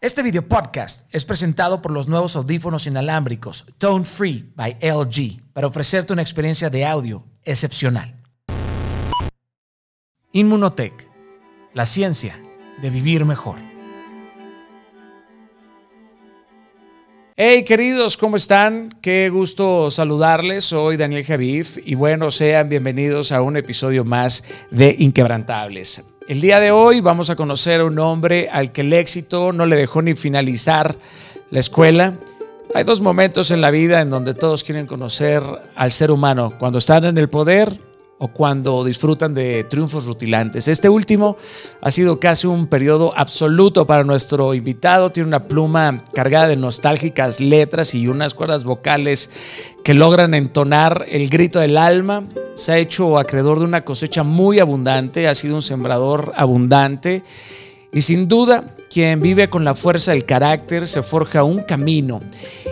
Este video podcast es presentado por los nuevos audífonos inalámbricos Tone Free by LG para ofrecerte una experiencia de audio excepcional. Inmunotech, la ciencia de vivir mejor. Hey queridos, ¿cómo están? Qué gusto saludarles. Soy Daniel Javif y bueno, sean bienvenidos a un episodio más de Inquebrantables. El día de hoy vamos a conocer a un hombre al que el éxito no le dejó ni finalizar la escuela. Hay dos momentos en la vida en donde todos quieren conocer al ser humano, cuando están en el poder o cuando disfrutan de triunfos rutilantes. Este último ha sido casi un periodo absoluto para nuestro invitado. Tiene una pluma cargada de nostálgicas letras y unas cuerdas vocales que logran entonar el grito del alma. Se ha hecho acreedor de una cosecha muy abundante, ha sido un sembrador abundante y sin duda quien vive con la fuerza del carácter se forja un camino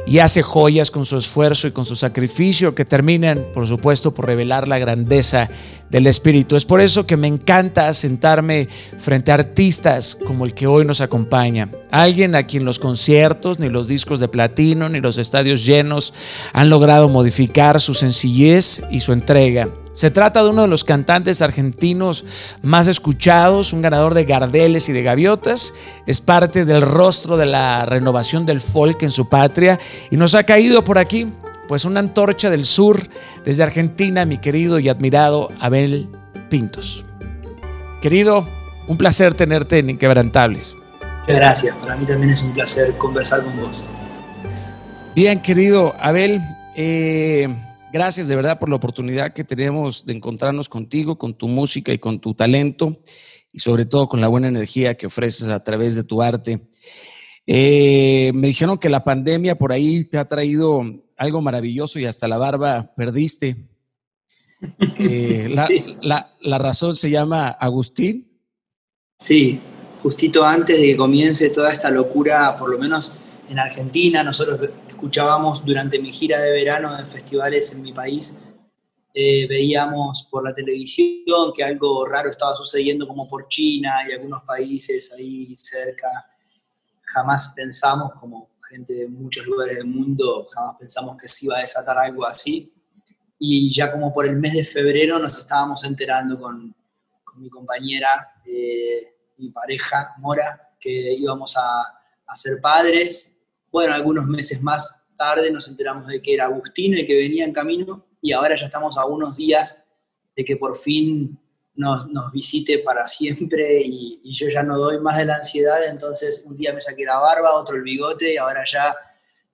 y hace joyas con su esfuerzo y con su sacrificio que terminan, por supuesto, por revelar la grandeza del espíritu. Es por eso que me encanta sentarme frente a artistas como el que hoy nos acompaña. Alguien a quien los conciertos, ni los discos de platino, ni los estadios llenos han logrado modificar su sencillez y su entrega. Se trata de uno de los cantantes argentinos más escuchados, un ganador de Gardeles y de Gaviotas. Es parte del rostro de la renovación del folk en su patria y nos ha caído por aquí, pues una antorcha del sur desde Argentina, mi querido y admirado Abel Pintos. Querido, un placer tenerte en Inquebrantables. Muchas gracias, para mí también es un placer conversar con vos. Bien, querido Abel, eh, Gracias de verdad por la oportunidad que tenemos de encontrarnos contigo, con tu música y con tu talento y sobre todo con la buena energía que ofreces a través de tu arte. Eh, me dijeron que la pandemia por ahí te ha traído algo maravilloso y hasta la barba perdiste. Eh, la, la razón se llama Agustín. Sí, justito antes de que comience toda esta locura, por lo menos en Argentina, nosotros escuchábamos durante mi gira de verano en festivales en mi país, eh, veíamos por la televisión que algo raro estaba sucediendo como por China y algunos países ahí cerca. Jamás pensamos, como gente de muchos lugares del mundo, jamás pensamos que se iba a desatar algo así. Y ya como por el mes de febrero nos estábamos enterando con, con mi compañera, eh, mi pareja, Mora, que íbamos a, a ser padres bueno, algunos meses más tarde nos enteramos de que era Agustino y que venía en camino y ahora ya estamos a unos días de que por fin nos, visite para siempre y, yo ya no doy más de la ansiedad, entonces un día me saqué la barba, otro el bigote y ahora ya,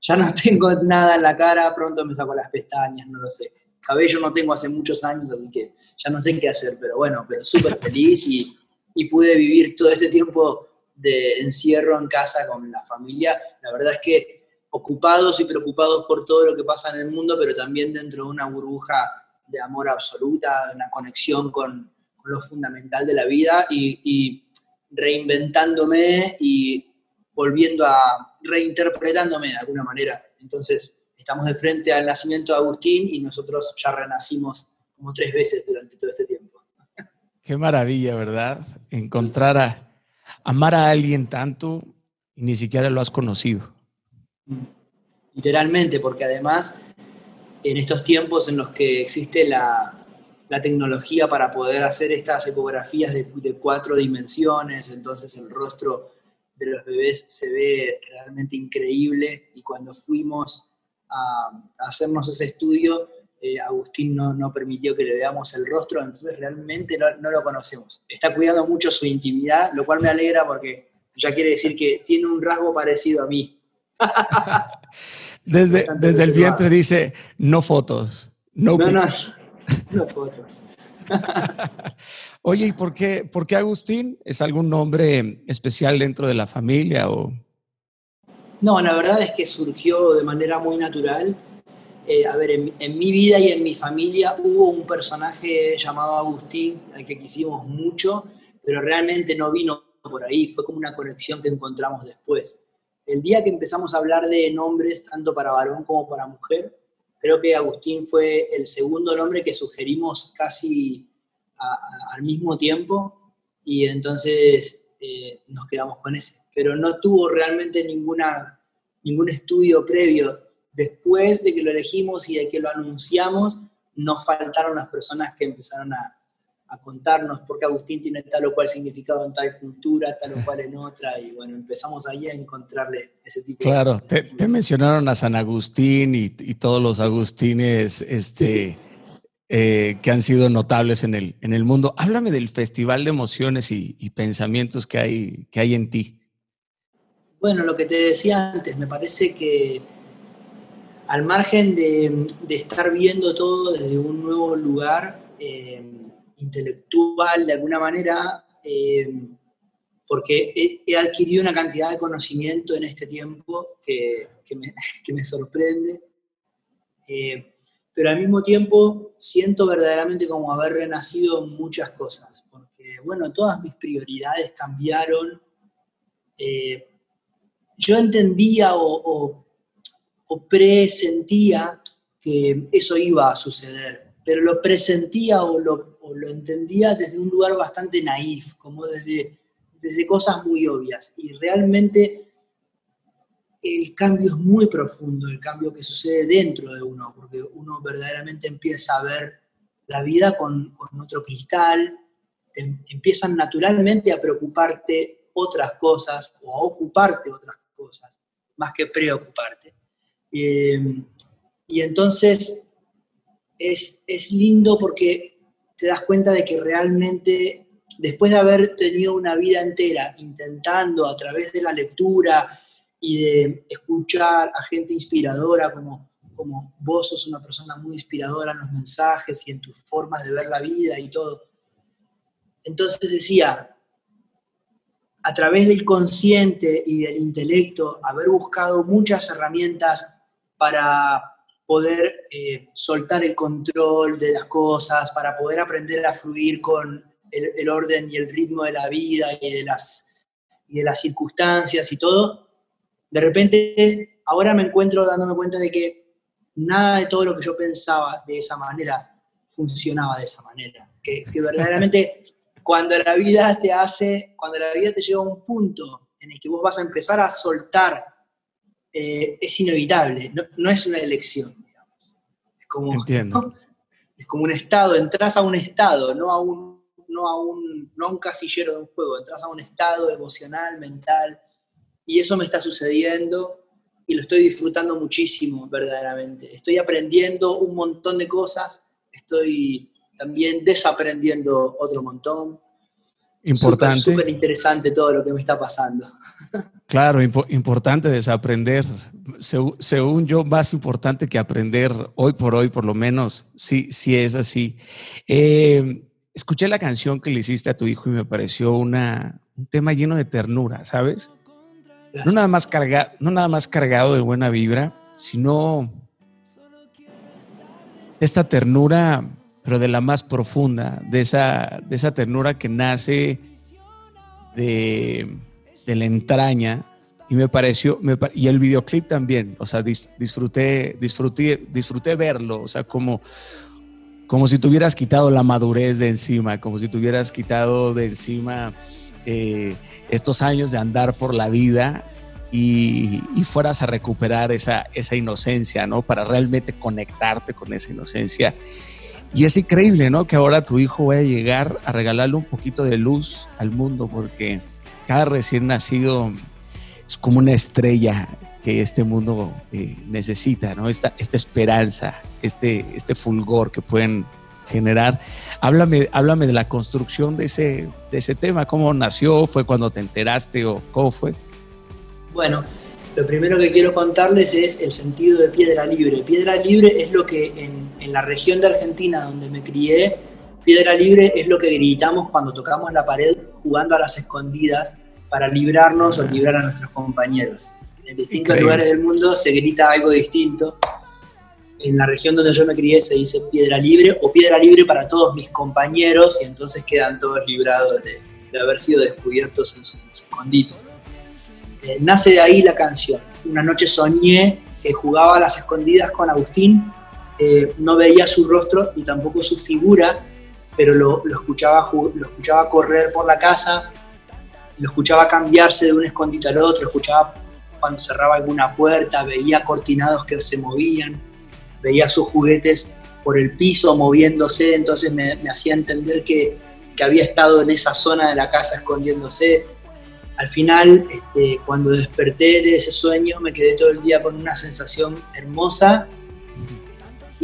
ya no tengo nada en la cara, pronto me saco las pestañas, no lo sé. Cabello no tengo hace muchos años, así que ya no sé qué hacer, pero bueno, pero súper feliz y, y pude vivir todo este tiempo de encierro en casa con la familia, la verdad es que ocupados y preocupados por todo lo que pasa en el mundo, pero también dentro de una burbuja de amor absoluta, de una conexión con, lo fundamental de la vida y, reinventándome y volviendo a reinterpretándome de alguna manera. Entonces, estamos de frente al nacimiento de Agustín y nosotros ya renacimos como tres veces durante todo este tiempo. Qué maravilla, ¿verdad? Encontrar a, amar a alguien tanto y ni siquiera lo has conocido. Literalmente, porque además en estos tiempos en los que existe la, tecnología para poder hacer estas ecografías de, cuatro dimensiones, entonces el rostro de los bebés se ve realmente increíble y cuando fuimos a, hacernos ese estudio, eh, Agustín no, permitió que le veamos el rostro, entonces realmente no, lo conocemos. Está cuidando mucho su intimidad, lo cual me alegra porque ya quiere decir que tiene un rasgo parecido a mí. desde, desde el vientre dice, no fotos. No, no, no, no fotos. Oye, ¿y por qué, por qué Agustín? ¿Es algún nombre especial dentro de la familia o...? No, la verdad es que surgió de manera muy natural eh, a ver, en, mi vida y en mi familia hubo un personaje llamado Agustín, al que quisimos mucho, pero realmente no vino por ahí, fue como una conexión que encontramos después. El día que empezamos a hablar de nombres, tanto para varón como para mujer, creo que Agustín fue el segundo nombre que sugerimos casi al mismo tiempo y entonces eh, nos quedamos con ese. pero no tuvo realmente ninguna, ningún estudio previo. Después de que lo elegimos y de que lo anunciamos, nos faltaron las personas que empezaron a, a contarnos por qué Agustín tiene tal o cual significado en tal cultura, tal o cual en otra, y bueno, empezamos ahí a encontrarle ese tipo claro, de... Claro, te, mencionaron a San Agustín y, todos los Agustines este, eh, que han sido notables en el, en el mundo. Háblame del festival de emociones y, pensamientos que hay, que hay en ti. Bueno, lo que te decía antes, me parece que al margen de, estar viendo todo desde un nuevo lugar, eh, intelectual de alguna manera, eh, porque he, adquirido una cantidad de conocimiento en este tiempo que, me, sorprende, eh, pero al mismo tiempo siento verdaderamente como haber renacido muchas cosas, porque bueno, todas mis prioridades cambiaron. Yo entendía o presentía que eso iba a suceder, pero lo presentía o lo lo entendía desde un lugar bastante naif, como desde, desde cosas muy obvias. Y realmente el cambio es muy profundo, el cambio que sucede dentro de uno, porque uno verdaderamente empieza a ver la vida con, otro cristal, em, empiezan naturalmente a preocuparte otras cosas o a ocuparte otras cosas, más que preocuparte. Em, y entonces es, es lindo porque te das cuenta de que realmente, después de haber tenido una vida entera intentando a través de la lectura y de escuchar a gente inspiradora como, como vos sos una persona muy inspiradora en los mensajes y en tus formas de ver la vida y todo. Entonces decía, a través del consciente y del intelecto, haber buscado muchas herramientas para poder eh, soltar el control de las cosas, para poder aprender a fluir con el, orden y el ritmo de la vida y de, las, y de las circunstancias y todo, de repente ahora me encuentro dándome cuenta de que nada de todo lo que yo pensaba de esa manera funcionaba de esa manera. Que, verdaderamente cuando la vida te hace, cuando la vida te lleva a un punto en el que vos vas a empezar a soltar, eh, es inevitable, no, no, es una elección como, Entiendo. Es como un estado, entras a un estado, no a un, no, a un, no a un casillero de un juego, entras a un estado emocional, mental, y eso me está sucediendo y lo estoy disfrutando muchísimo, verdaderamente. Estoy aprendiendo un montón de cosas, estoy también desaprendiendo otro montón. Importante. Súper interesante todo lo que me está pasando. Claro, importante desaprender. según yo, más importante que aprender hoy por hoy, por lo menos, sí, sí es así. Eh, escuché la canción que le hiciste a tu hijo y me pareció una, un tema lleno de ternura, ¿sabes? No nada, más carga, no nada más cargado de buena vibra, sino esta ternura, pero de la más profunda, de esa, de esa ternura que nace de de la entraña y me pareció, y el videoclip también, o sea, disfruté, disfruté, disfruté verlo, o sea, como, como si tuvieras quitado la madurez de encima, como si tuvieras quitado de encima eh, estos años de andar por la vida y, y, fueras a recuperar esa, esa inocencia, ¿no? Para realmente conectarte con esa inocencia. Y es increíble, ¿no? Que ahora tu hijo vaya a llegar a regalarle un poquito de luz al mundo, porque cada recién nacido es como una estrella que este mundo eh, necesita, ¿no? Esta, esta esperanza, este, este fulgor que pueden generar. Háblame, háblame de la construcción de ese, de ese tema, cómo nació, fue cuando te enteraste o cómo fue. Bueno, lo primero que quiero contarles es el sentido de piedra libre. Piedra libre es lo que en, en la región de Argentina donde me crié, piedra libre es lo que gritamos cuando tocamos la pared jugando a las escondidas para librarnos o librar a nuestros compañeros. En distintos lugares del mundo se grita algo distinto. En la región donde yo me crié se dice piedra libre o piedra libre para todos mis compañeros y entonces quedan todos librados de, haber sido descubiertos en sus escondites. Eh, nace de ahí la canción. Una noche soñé que jugaba a las escondidas con Agustín, eh, no veía su rostro y tampoco su figura, pero lo, escuchaba, correr por la casa lo escuchaba cambiarse de un escondite al otro, escuchaba cuando cerraba alguna puerta, veía cortinados que se movían, veía sus juguetes por el piso moviéndose, entonces me, hacía entender que, había estado en esa zona de la casa escondiéndose. Al final, este, cuando desperté de ese sueño, me quedé todo el día con una sensación hermosa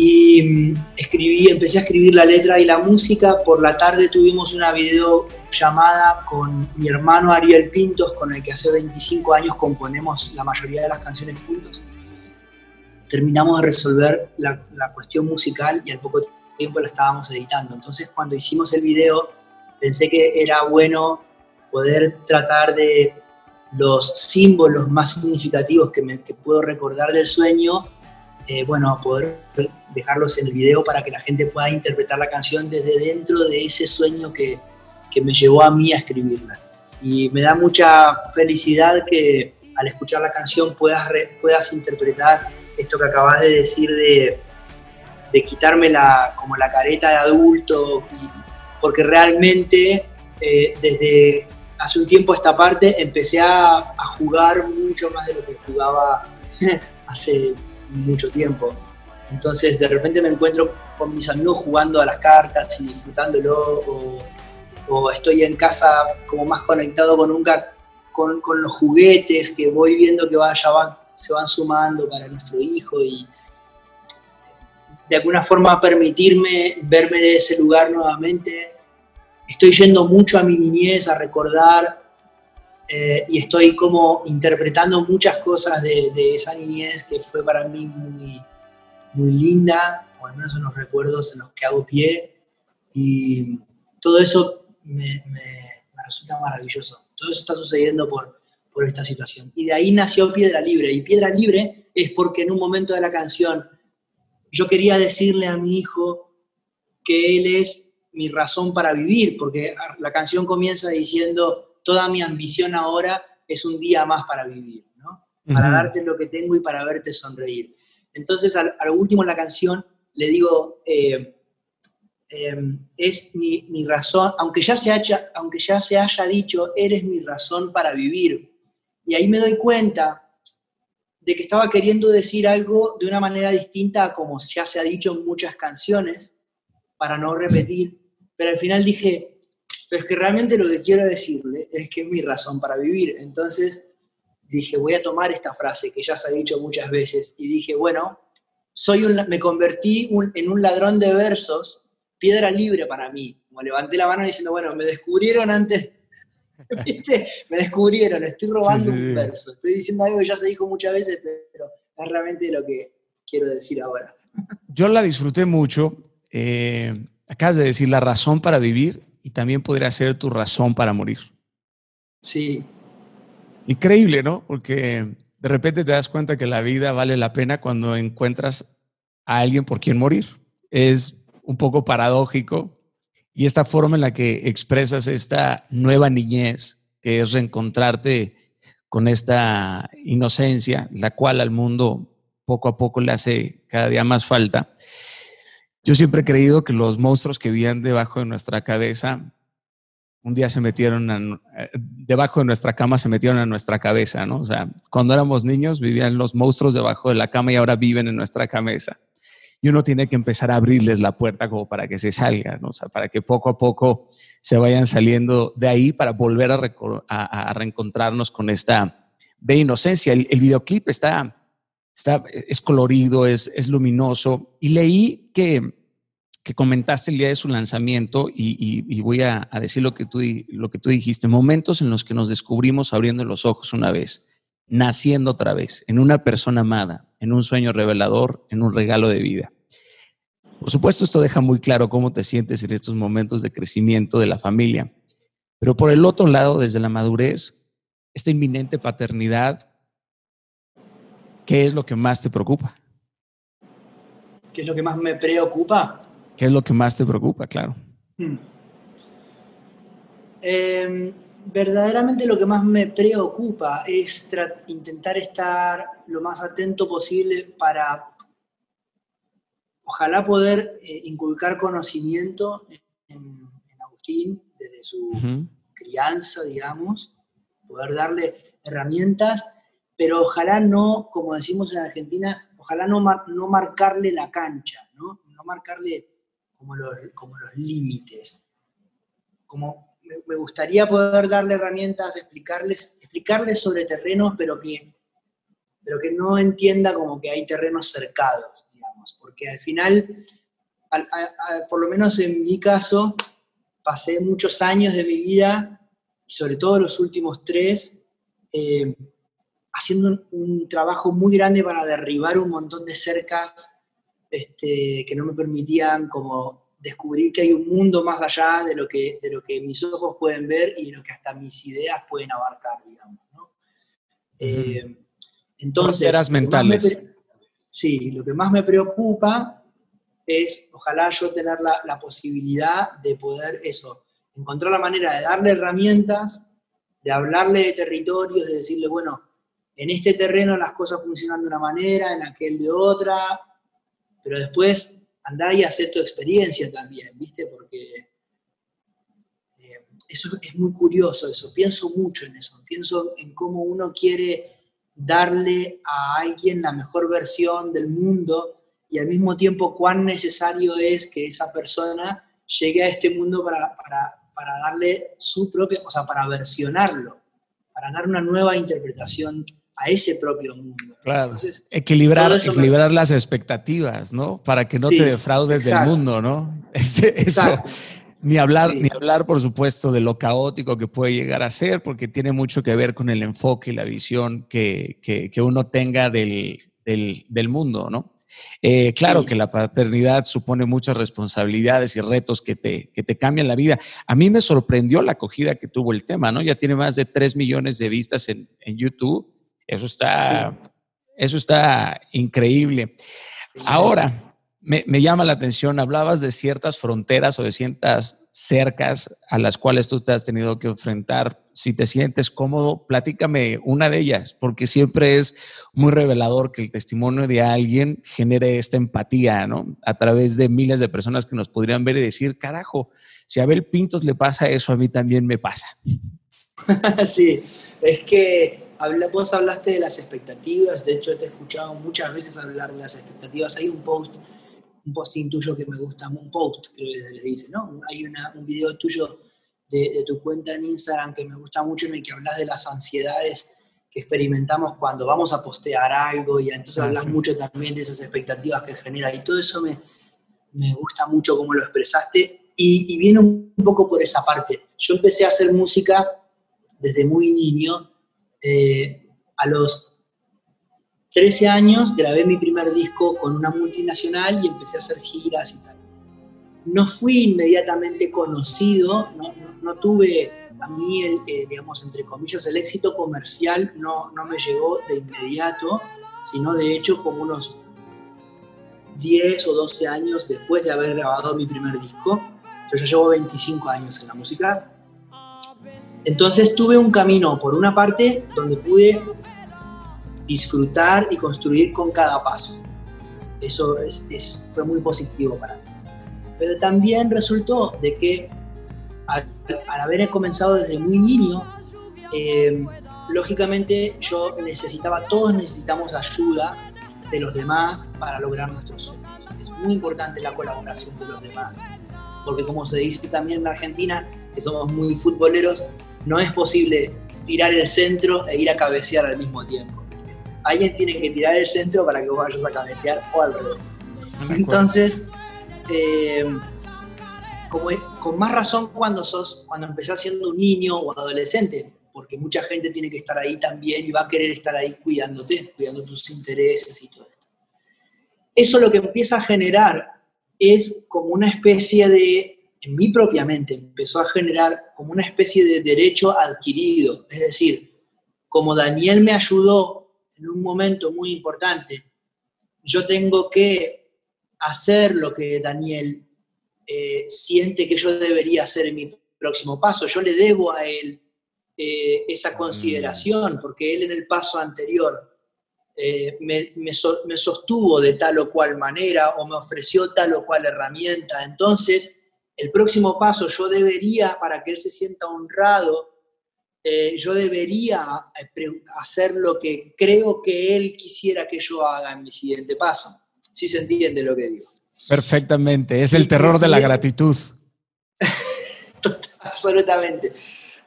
y mm, escribí, empecé a escribir la letra y la música. Por la tarde tuvimos una videollamada con mi hermano Ariel Pintos, con el que hace 25 años componemos la mayoría de las canciones juntos. Terminamos de resolver la, la cuestión musical y al poco tiempo la estábamos editando. Entonces cuando hicimos el video pensé que era bueno poder tratar de los símbolos más significativos que, me, que puedo recordar del sueño eh, bueno, poder dejarlos en el video para que la gente pueda interpretar la canción desde dentro de ese sueño que, que me llevó a mí a escribirla. Y me da mucha felicidad que al escuchar la canción puedas, puedas interpretar esto que acabas de decir de, de quitarme la, como la careta de adulto, porque realmente eh, desde hace un tiempo esta parte empecé a, jugar mucho más de lo que jugaba hace mucho tiempo. Entonces de repente me encuentro con mis amigos jugando a las cartas y disfrutándolo, o, o estoy en casa como más conectado con, nunca con, con, los juguetes que voy viendo que vaya, van, se van sumando para nuestro hijo y de alguna forma permitirme verme de ese lugar nuevamente. Estoy yendo mucho a mi niñez a recordar eh, y estoy como interpretando muchas cosas de, esa niñez que fue para mí muy, muy linda, o al menos en los recuerdos en los que hago pie, y todo eso me, resulta maravilloso. Todo eso está sucediendo por, por esta situación. Y de ahí nació Piedra Libre, y Piedra Libre es porque en un momento de la canción yo quería decirle a mi hijo que él es mi razón para vivir, porque la canción comienza diciendo, toda mi ambición ahora es un día más para vivir, ¿no? Para darte lo que tengo y para verte sonreír. Entonces, al, último en la canción le digo, eh, em, es mi, razón, aunque ya, se haya, aunque ya se haya dicho, eres mi razón para vivir. Y ahí me doy cuenta de que estaba queriendo decir algo de una manera distinta a como ya se ha dicho en muchas canciones, para no repetir, pero al final dije, pero es que realmente lo que quiero decirle es que es mi razón para vivir. Entonces dije, voy a tomar esta frase que ya se ha dicho muchas veces y dije, bueno, soy un, me convertí en un ladrón de versos, piedra libre para mí. Como levanté la mano diciendo, bueno, me descubrieron antes, Me descubrieron, estoy robando un verso. Estoy diciendo algo que ya se dijo muchas veces, pero es realmente lo que quiero decir ahora. Yo la disfruté mucho. Eh, acabas de decir la razón para vivir y también podría ser tu razón para morir. Sí. Increíble, ¿no? Porque de repente te das cuenta que la vida vale la pena cuando encuentras a alguien por quien morir. Es un poco paradójico y esta forma en la que expresas esta nueva niñez, que es reencontrarte con esta inocencia, la cual al mundo poco a poco le hace cada día más falta, yo siempre he creído que los monstruos que vivían debajo de nuestra cabeza, un día se metieron eh, debajo de nuestra cama, se metieron a nuestra cabeza, ¿no? O sea, cuando éramos niños vivían los monstruos debajo de la cama y ahora viven en nuestra cabeza. Y uno tiene que empezar a abrirles la puerta como para que se salgan, ¿no? o sea, para que poco a poco se vayan saliendo de ahí para volver a, reencontrarnos con esta de inocencia. El, el videoclip está es colorido, es, es luminoso. Y leí que, que, comentaste el día de su lanzamiento y, voy a, decir lo que, tú, lo que tú dijiste, momentos en los que nos descubrimos abriendo los ojos una vez, naciendo otra vez, en una persona amada, en un sueño revelador, en un regalo de vida. Por supuesto, esto deja muy claro cómo te sientes en estos momentos de crecimiento de la familia. Pero por el otro lado, desde la madurez, esta inminente paternidad ¿Qué es lo que más te preocupa? ¿Qué es lo que más me preocupa? ¿Qué es lo que más te preocupa, claro? Hmm. Em, verdaderamente lo que más me preocupa es intentar estar lo más atento posible para, ojalá poder eh, inculcar conocimiento en, Agustín desde su crianza, digamos, poder darle herramientas, pero ojalá no, como decimos en Argentina, ojalá no, no marcarle la cancha, ¿no? No marcarle como los, como los límites. Como me gustaría poder darle herramientas, explicarles, explicarles sobre terrenos, pero que, pero que no entienda como que hay terrenos cercados, digamos, porque al final, por lo menos en mi caso, pasé muchos años de mi vida, sobre todo los últimos tres, eh, haciendo un, trabajo muy grande para derribar un montón de cercas este, que no me permitían como descubrir que hay un mundo más allá de lo que, de lo que mis ojos pueden ver y de lo que hasta mis ideas pueden abarcar, digamos. ¿no? Eh, entonces, mentales. sí, lo que más me preocupa es, ojalá yo tener la, la, posibilidad de poder eso, encontrar la manera de darle herramientas, de hablarle de territorios, de decirle, bueno, en este terreno las cosas funcionan de una manera, en aquel de otra, pero después andá y hacer tu experiencia también, ¿viste? Porque eh, eso es muy curioso, eso. Pienso mucho en eso. Pienso en cómo uno quiere darle a alguien la mejor versión del mundo y al mismo tiempo cuán necesario es que esa persona llegue a este mundo para, para darle su propia, o sea, para versionarlo, para dar una nueva interpretación a ese propio mundo. Claro. equilibrar, equilibrar las expectativas, ¿no? Para que no te defraudes del mundo, ¿no? eso. Ni hablar, ni hablar, por supuesto, de lo caótico que puede llegar a ser, porque tiene mucho que ver con el enfoque y la visión que, que, uno tenga del, del, del, mundo, ¿no? Eh, claro que la paternidad supone muchas responsabilidades y retos que te, que te cambian la vida. A mí me sorprendió la acogida que tuvo el tema, ¿no? Ya tiene más de 3 millones de vistas en, en YouTube eso está, eso está increíble. Ahora, me, llama la atención, hablabas de ciertas fronteras o de ciertas cercas a las cuales tú te has tenido que enfrentar. Si te sientes cómodo, platícame una de ellas, porque siempre es muy revelador que el testimonio de alguien genere esta empatía, ¿no? A través de miles de personas que nos podrían ver y decir, carajo, si a Abel Pintos le pasa eso, a mí también me pasa. sí, es que vos hablaste de las expectativas, de hecho te he escuchado muchas veces hablar de las expectativas. Hay un post, un posting tuyo que me gusta, un post creo que les dice, ¿no? Hay un video tuyo de, tu cuenta en Instagram que me gusta mucho en el que hablas de las ansiedades que experimentamos cuando vamos a postear algo y entonces hablas mucho también de esas expectativas que genera y todo eso me, me gusta mucho cómo lo expresaste y, y viene un poco por esa parte. Yo empecé a hacer música desde muy niño eh, a los 13 años grabé mi primer disco con una multinacional y empecé a hacer giras y tal. No fui inmediatamente conocido, no, tuve a mí, el, eh, digamos, entre comillas, el éxito comercial no, no me llegó de inmediato, sino de hecho como unos 10 o 12 años después de haber grabado mi primer disco. Yo ya llevo 25 años en la música entonces tuve un camino, por una parte, donde pude disfrutar y construir con cada paso. Eso es, fue muy positivo para mí. Pero también resultó de que al, haber comenzado desde muy niño, eh, lógicamente yo necesitaba, todos necesitamos ayuda de los demás para lograr nuestros sueños. Es muy importante la colaboración de los demás, porque como se dice también en Argentina, que somos muy futboleros, no es posible tirar el centro e ir a cabecear al mismo tiempo. Alguien tiene que tirar el centro para que vos vayas a cabecear o al revés. Entonces, eh, como, con más razón cuando, sos, cuando empezás siendo un niño o adolescente, porque mucha gente tiene que estar ahí también y va a querer estar ahí cuidándote, cuidando tus intereses y todo esto. Eso lo que empieza a generar es como una especie de en mi propia mente empezó a generar como una especie de derecho adquirido. Es decir, como Daniel me ayudó en un momento muy importante, yo tengo que hacer lo que Daniel eh, siente que yo debería hacer en mi próximo paso. Yo le debo a él eh, esa consideración, porque él en el paso anterior eh, me, me sostuvo de tal o cual manera o me ofreció tal o cual herramienta. Entonces, el próximo paso yo debería, para que él se sienta honrado, eh, yo debería eh, hacer lo que creo que él quisiera que yo haga en mi siguiente paso. Si se entiende lo que digo. Perfectamente, es el terror de la gratitud. absolutamente.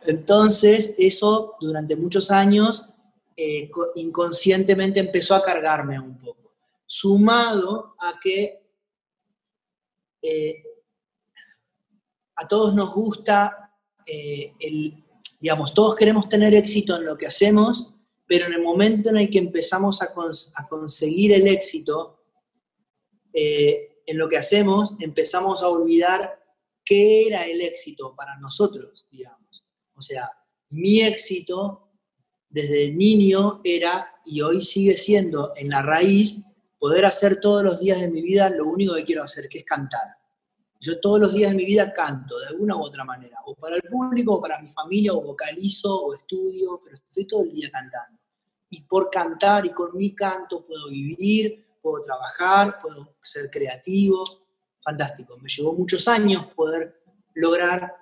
Entonces, eso durante muchos años eh, inconscientemente empezó a cargarme un poco. Sumado a que a todos nos gusta el, digamos, todos queremos tener éxito en lo que hacemos, pero en el momento en el que empezamos a, conseguir el éxito eh, en lo que hacemos, empezamos a olvidar qué era el éxito para nosotros, digamos. O sea, mi éxito desde niño era, y hoy sigue siendo en la raíz, poder hacer todos los días de mi vida lo único que quiero hacer, que es cantar. Yo todos los días de mi vida canto de alguna u otra manera, o para el público, o para mi familia, o vocalizo, o estudio, pero estoy todo el día cantando. Y por cantar y con mi canto puedo vivir, puedo trabajar, puedo ser creativo. Fantástico. Me llevó muchos años poder lograr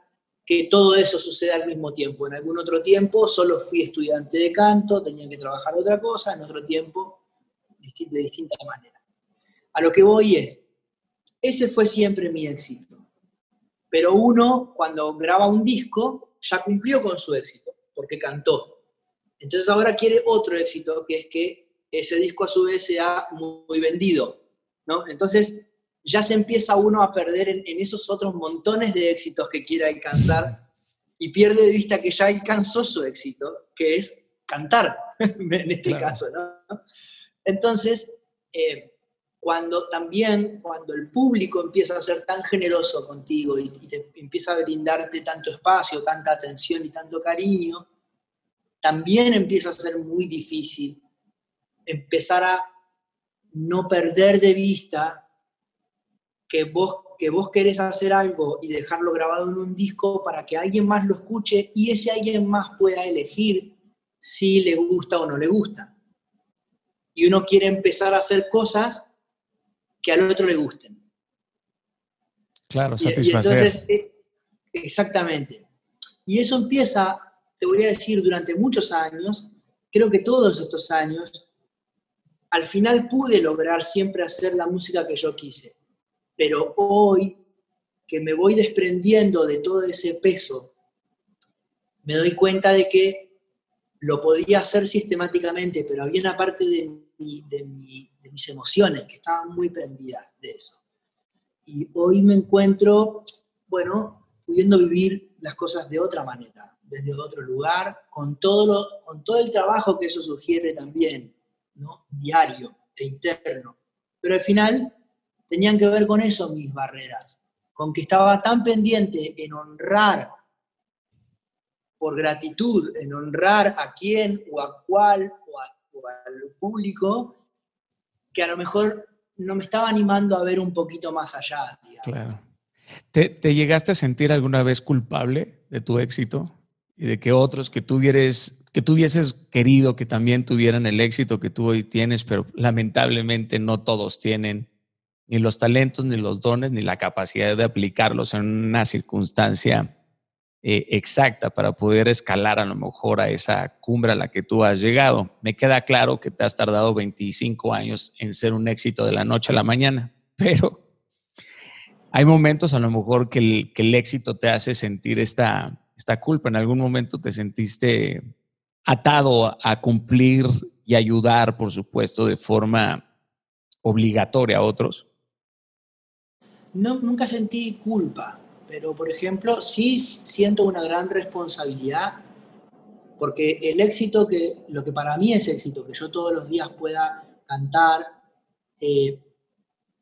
que todo eso suceda al mismo tiempo. En algún otro tiempo solo fui estudiante de canto, tenía que trabajar otra cosa, en otro tiempo de distinta manera. A lo que voy es, ese fue siempre mi éxito. Pero uno, cuando graba un disco, ya cumplió con su éxito, porque cantó. Entonces ahora quiere otro éxito, que es que ese disco a su vez sea muy vendido. ¿no? Entonces ya se empieza uno a perder en, esos otros montones de éxitos que quiere alcanzar y pierde de vista que ya alcanzó su éxito, que es cantar, en este caso. ¿no? Entonces, eh, cuando también, cuando el público empieza a ser tan generoso contigo y, te empieza a brindarte tanto espacio, tanta atención y tanto cariño, también empieza a ser muy difícil empezar a no perder de vista que vos, que vos querés hacer algo y dejarlo grabado en un disco para que alguien más lo escuche y ese alguien más pueda elegir si le gusta o no le gusta. Y uno quiere empezar a hacer cosas que al otro le gusten. Claro, satisfacer. Eh, exactamente. Y eso empieza, te voy a decir, durante muchos años, creo que todos estos años, al final pude lograr siempre hacer la música que yo quise. Pero hoy, que me voy desprendiendo de todo ese peso, me doy cuenta de que lo podía hacer sistemáticamente, pero había una parte de de mi mis emociones, que estaban muy prendidas de eso. Y hoy me encuentro, bueno, pudiendo vivir las cosas de otra manera, desde otro lugar, con todo, lo, con todo el trabajo que eso sugiere también, ¿no? diario e interno. Pero al final tenían que ver con eso mis barreras, con que estaba tan pendiente en honrar por gratitud, en honrar a quién o a cuál o, o al público, que a lo mejor no me estaba animando a ver un poquito más allá. Claro. ¿Te, llegaste a sentir alguna vez culpable de tu éxito y de que otros que tuvieres, que tuvieses querido que también tuvieran el éxito que tú hoy tienes, pero lamentablemente no todos tienen ni los talentos, ni los dones, ni la capacidad de aplicarlos en una circunstancia eh, exacta para poder escalar a lo mejor a esa cumbre a la que tú has llegado. Me queda claro que te has tardado 25 años en ser un éxito de la noche a la mañana, pero hay momentos a lo mejor que el, que el éxito te hace sentir esta, esta culpa. En algún momento te sentiste atado a cumplir y ayudar, por supuesto, de forma obligatoria a otros. No, nunca sentí culpa pero por ejemplo sí siento una gran responsabilidad porque el éxito que, lo que para mí es éxito, que yo todos los días pueda cantar, eh,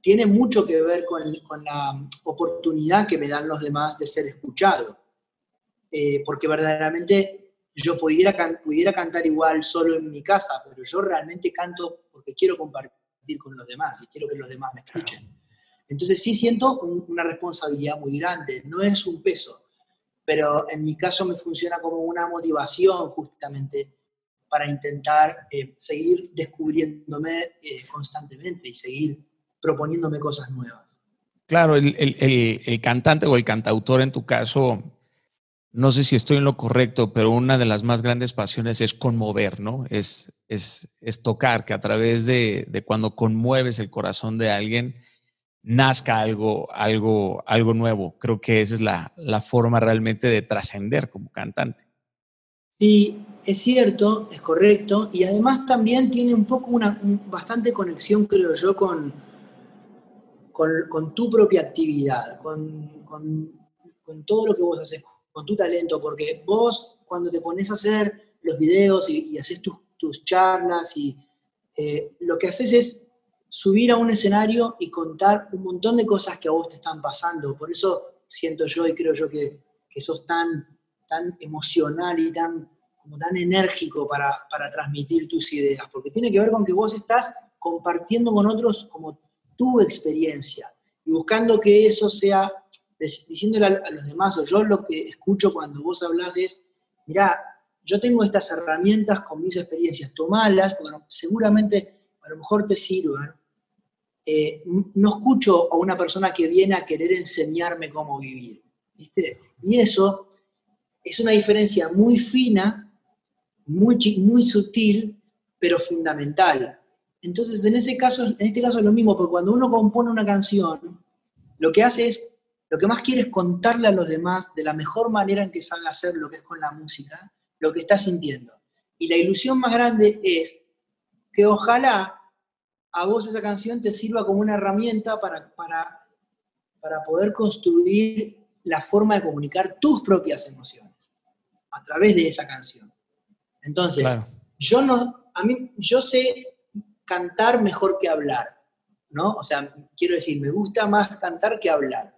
tiene mucho que ver con, la oportunidad que me dan los demás de ser escuchado. Eh, porque verdaderamente yo pudiera, pudiera cantar igual solo en mi casa, pero yo realmente canto porque quiero compartir con los demás y quiero que los demás me escuchen. Entonces sí siento una responsabilidad muy grande, no es un peso, pero en mi caso me funciona como una motivación justamente para intentar eh, seguir descubriéndome eh, constantemente y seguir proponiéndome cosas nuevas. Claro, el, cantante o el cantautor en tu caso no sé si estoy en lo correcto, pero una de las más grandes pasiones es conmover, ¿no? Es, es, es tocar, que a través de, de, cuando conmueves el corazón de alguien, nazca algo, algo, algo nuevo. Creo que esa es la, la forma realmente de trascender como cantante. Sí, es cierto, es correcto, y además también tiene un poco una bastante conexión, creo yo, con, con, tu propia actividad, con, con, con todo lo que vos haces con tu talento, porque vos cuando te pones a hacer los videos y, haces tus, tus, charlas, y eh, lo que haces es subir a un escenario y contar un montón de cosas que a vos te están pasando. Por eso siento yo y creo yo que, que sos tan, tan emocional y tan, como tan enérgico para, para transmitir tus ideas, porque tiene que ver con que vos estás compartiendo con otros como tu experiencia y buscando que eso sea diciéndole a, los demás, o yo lo que escucho cuando vos hablas es, mirá, yo tengo estas herramientas con mis experiencias, tomalas, porque seguramente a lo mejor te sirvan. Eh, no escucho a una persona que viene a querer enseñarme cómo vivir, ¿viste? Y eso es una diferencia muy fina, muy, sutil, pero fundamental. Entonces, en, ese caso, en este caso es lo mismo, porque cuando uno compone una canción, lo que hace es lo que más quiere es contarle a los demás de la mejor manera en que sabe hacer lo que es con la música, lo que está sintiendo. Y la ilusión más grande es que ojalá a vos esa canción te sirva como una herramienta para, para, para poder construir la forma de comunicar tus propias emociones a través de esa canción. Entonces, yo no, a mí, yo sé cantar mejor que hablar, ¿no? O sea, quiero decir, me gusta más cantar que hablar